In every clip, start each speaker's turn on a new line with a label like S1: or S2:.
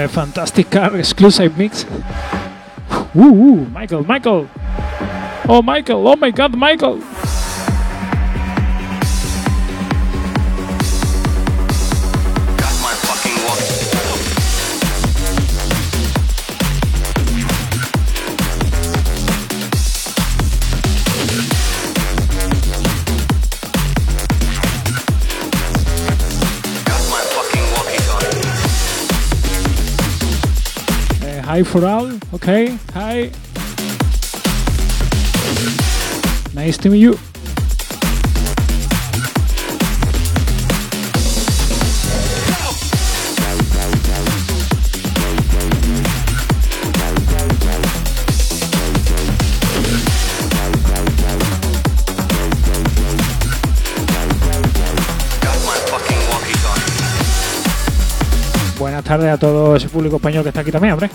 S1: Eh, Fantastic Car Exclusive Mix. Uh, uh, Michael, Michael. Oh, Michael, oh my god, Michael. Hi for all, okay, hi. Nice to meet you. Buenas tardes a todo ese público español que está aquí también, hombre.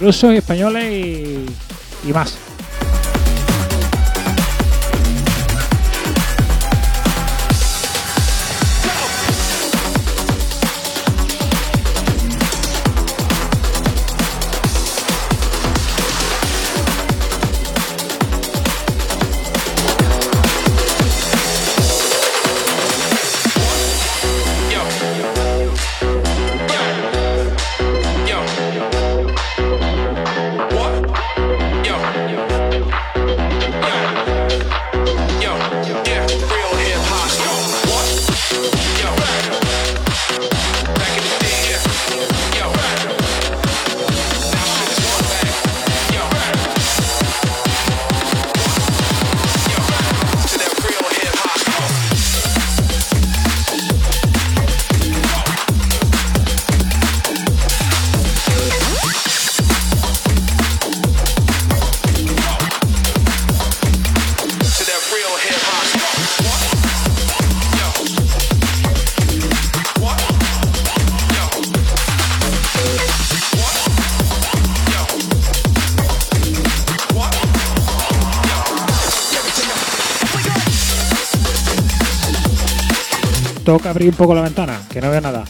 S1: Rusos españoles y, y más. Abrir un poco la ventana, que no veo nada.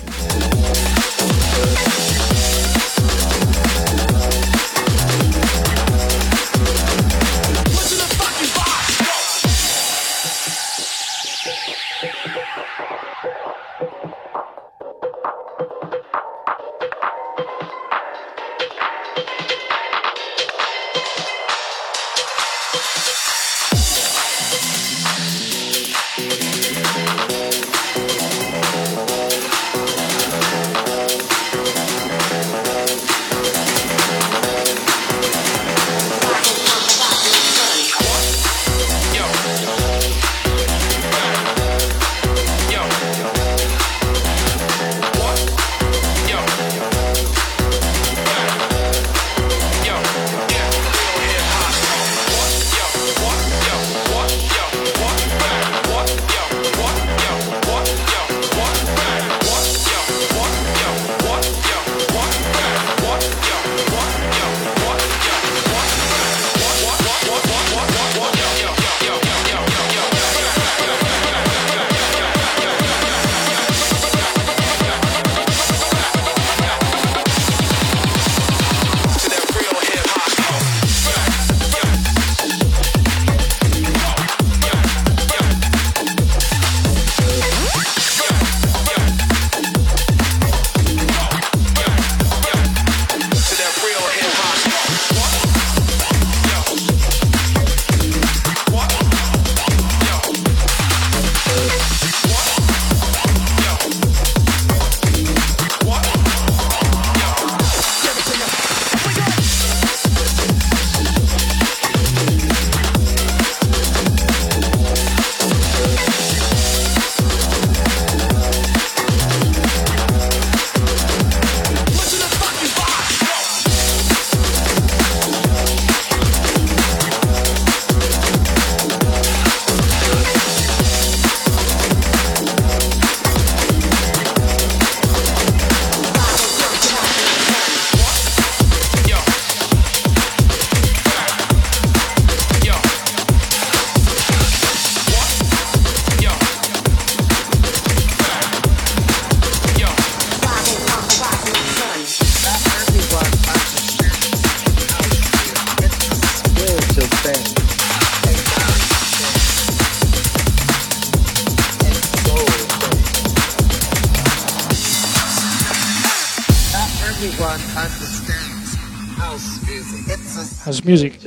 S1: Music.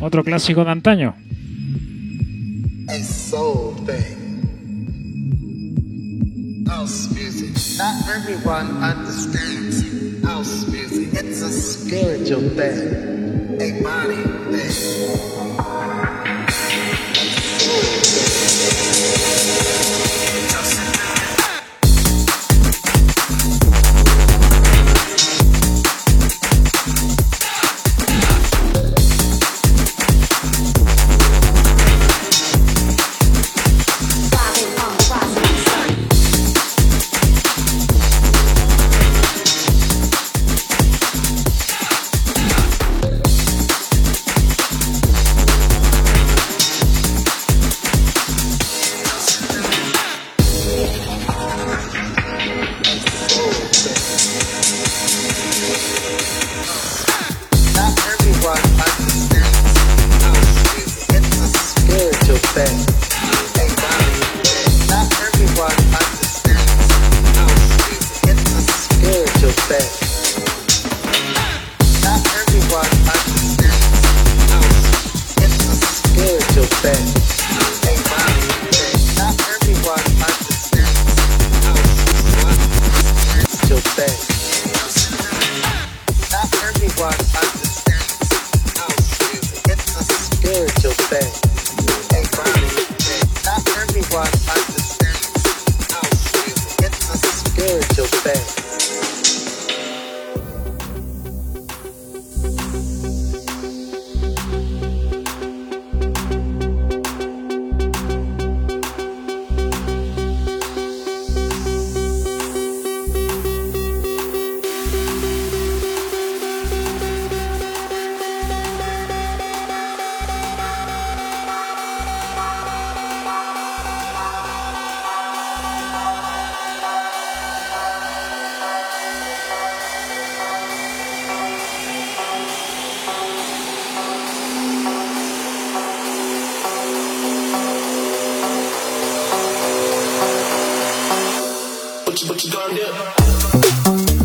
S1: Otro clásico de antaño.
S2: House music. Not everyone understands house music. It's a spiritual thing, a body thing.
S3: love.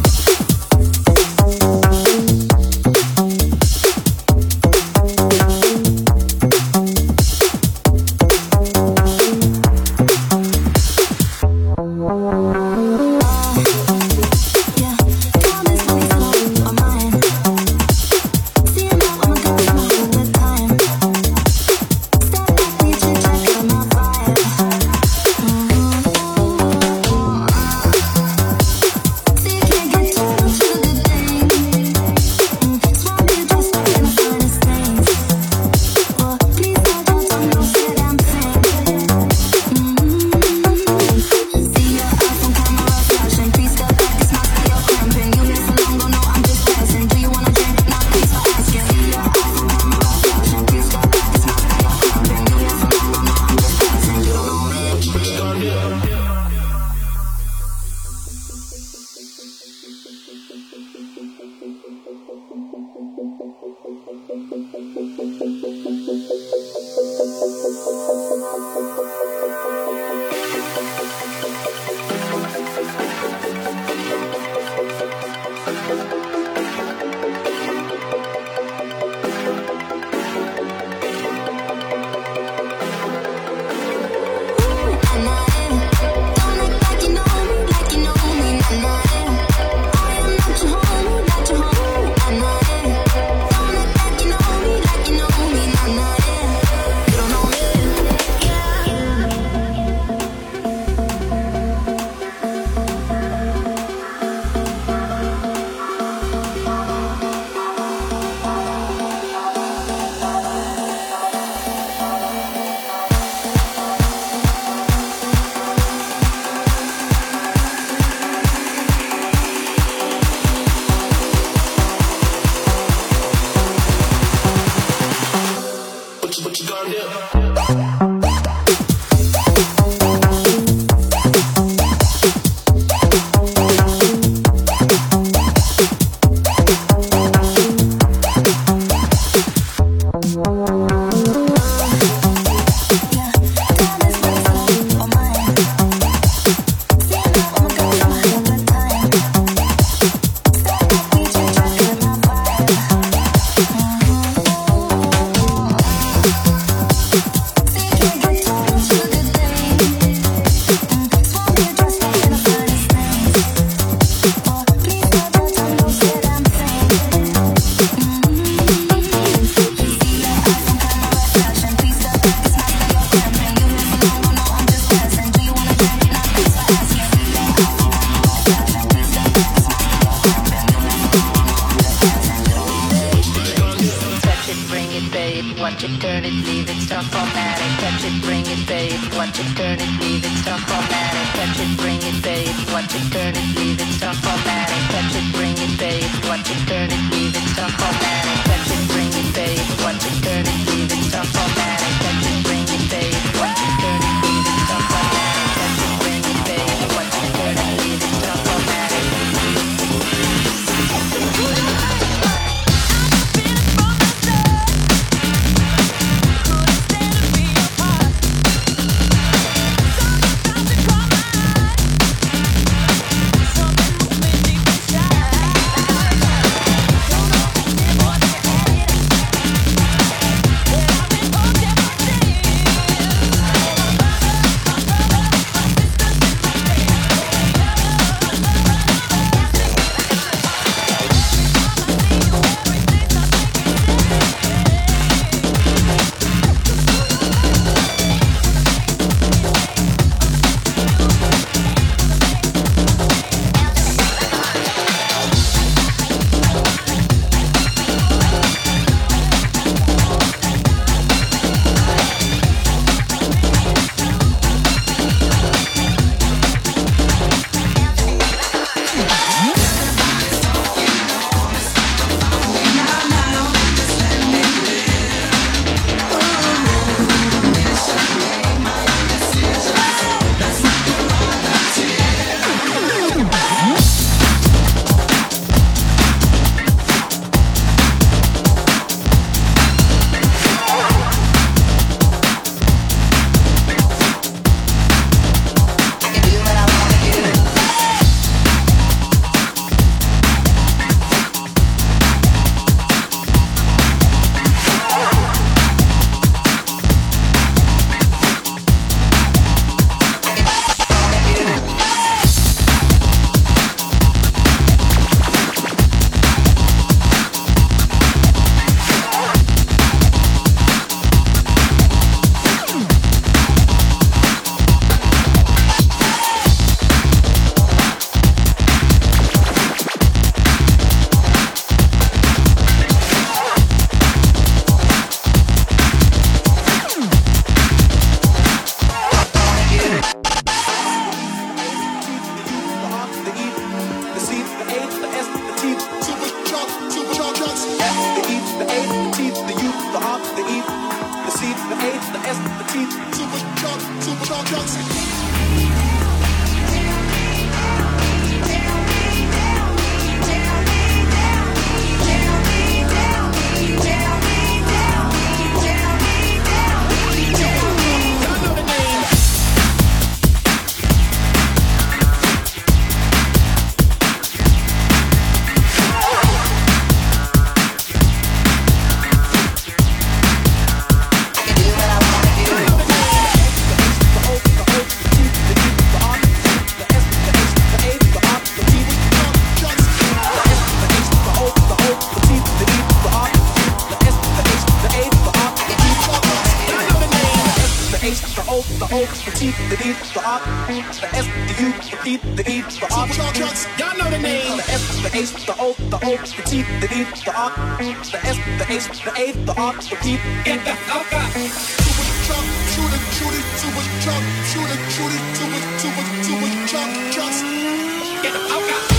S4: Get the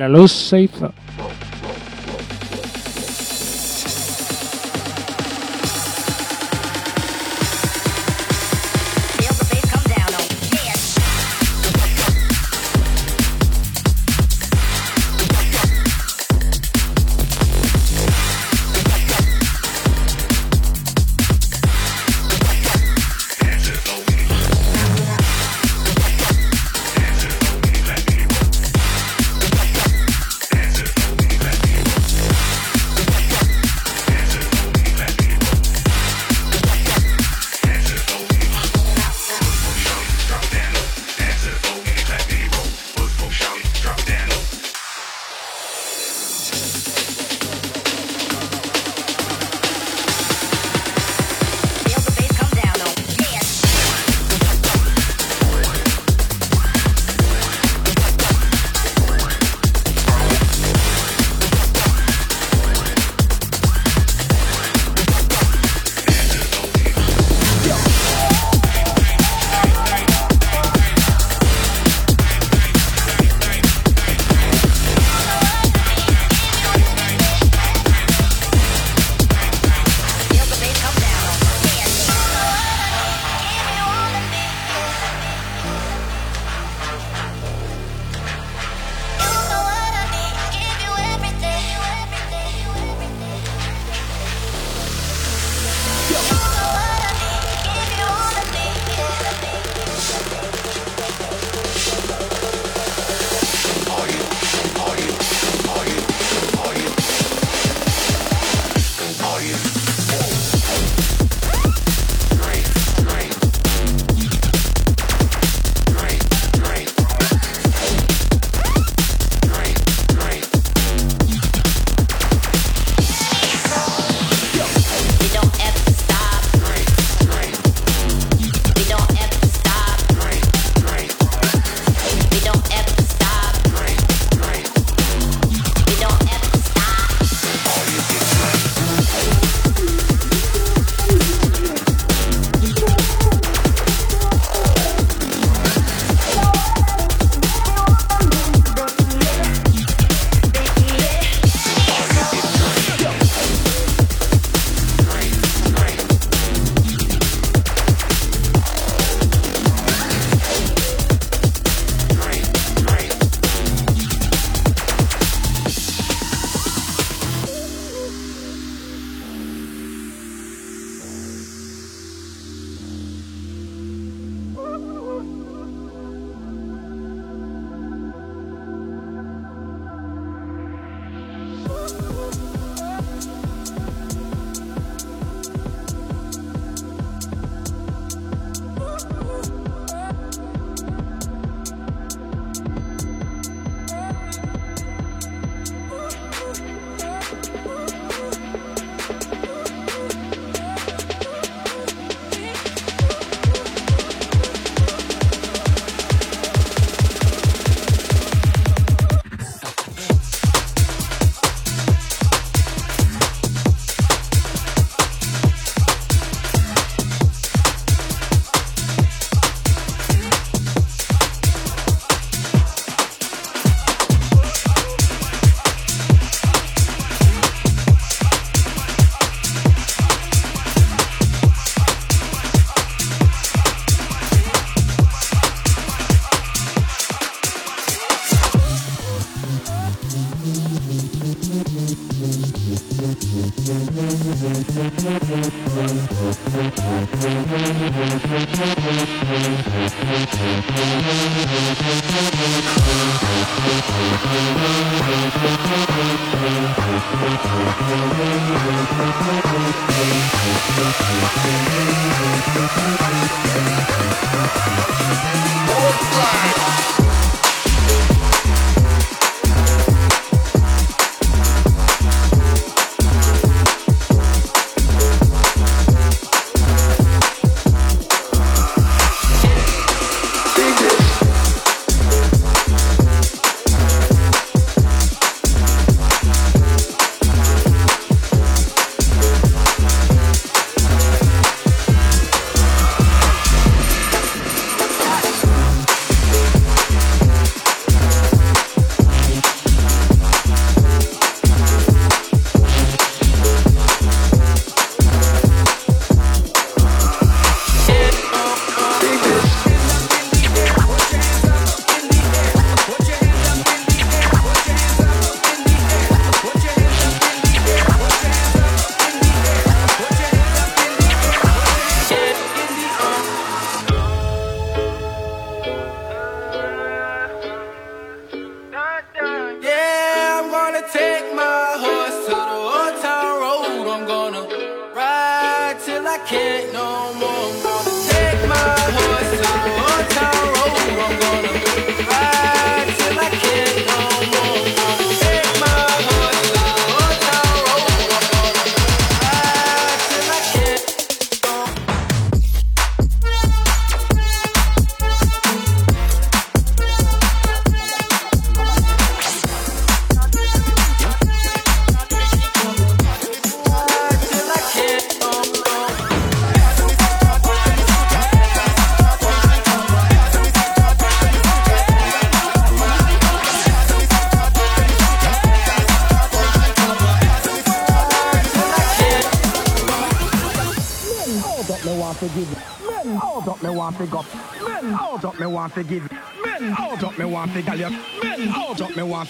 S5: la luz se hizo.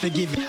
S6: Forgive me.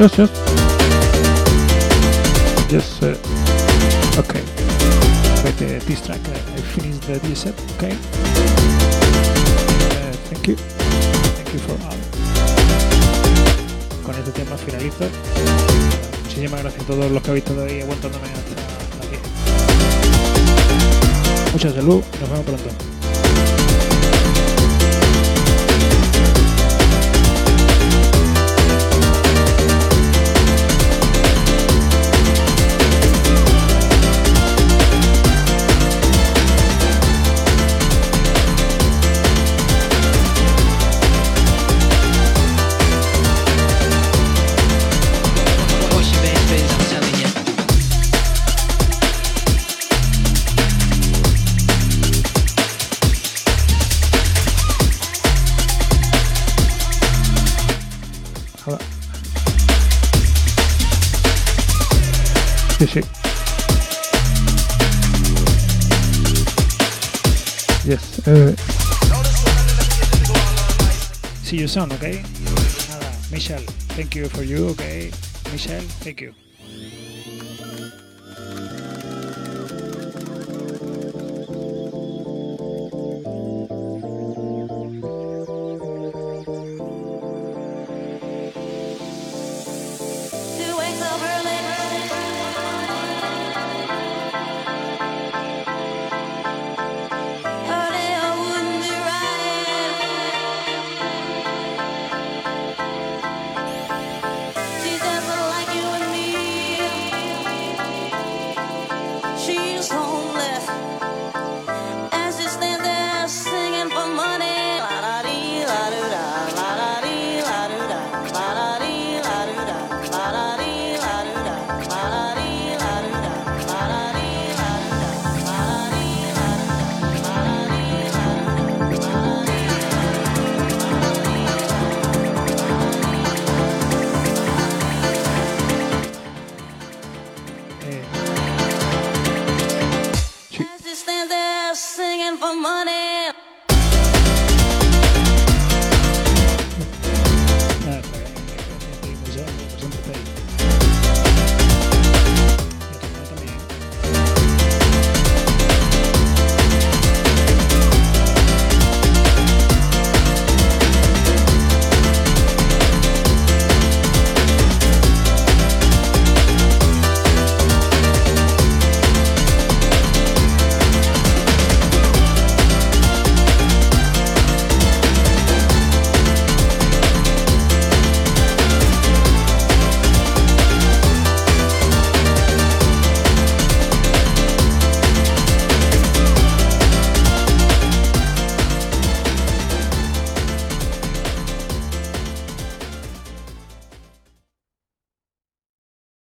S7: Just, just. Just,
S1: uh, okay. Wait, uh, this track, uh, eh, I finished the DSF, okay? Uh, thank you. Thank you for all. Con este tema finalizo. Muchísimas gracias a todos los que habéis estado ahí aguantándome hasta aquí. Mucha salud, nos vemos pronto.
S8: 好了，
S9: 继续。Yes. See you soon, okay? Michelle, thank you for you, okay? Michelle, thank you.